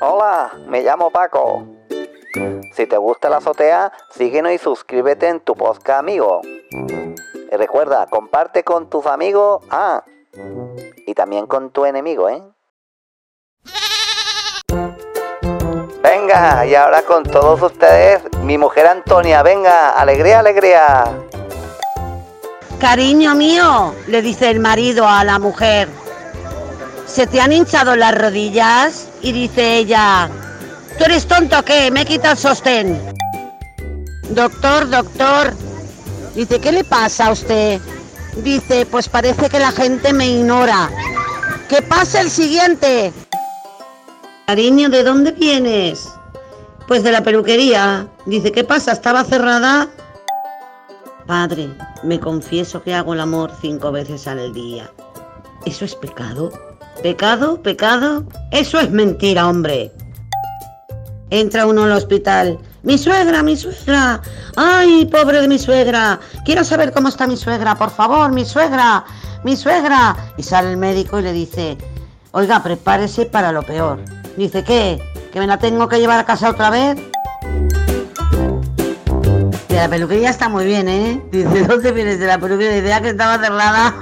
Hola, me llamo Paco. Si te gusta la azotea, síguenos y suscríbete en tu podcast amigo. Y recuerda, comparte con tus amigos, ah, y también con tu enemigo, ¿eh? Venga, y ahora con todos ustedes, mi mujer Antonia, venga, alegría, alegría. Cariño mío, le dice el marido a la mujer, ¿se te han hinchado las rodillas? Y dice ella, ¿tú eres tonto o qué? Me quita el sostén. Doctor, doctor, dice, ¿qué le pasa a usted? Dice, pues parece que la gente me ignora. ¿Qué pasa el siguiente? Cariño, ¿de dónde vienes? Pues de la peluquería. Dice, ¿qué pasa? ¿Estaba cerrada? Padre, me confieso que hago el amor cinco veces al día. ¿Eso es pecado? ¿Pecado? ¿Pecado? Eso es mentira, hombre. Entra uno al hospital. Mi suegra, mi suegra. Ay, pobre de mi suegra. Quiero saber cómo está mi suegra, por favor, mi suegra, mi suegra. Y sale el médico y le dice, oiga, prepárese para lo peor. Dice, ¿qué? ¿Que me la tengo que llevar a casa otra vez? La peluquería está muy bien, ¿eh? Dice, ¿dónde vienes de la peluquería? Dice, "Ah, que estaba cerrada.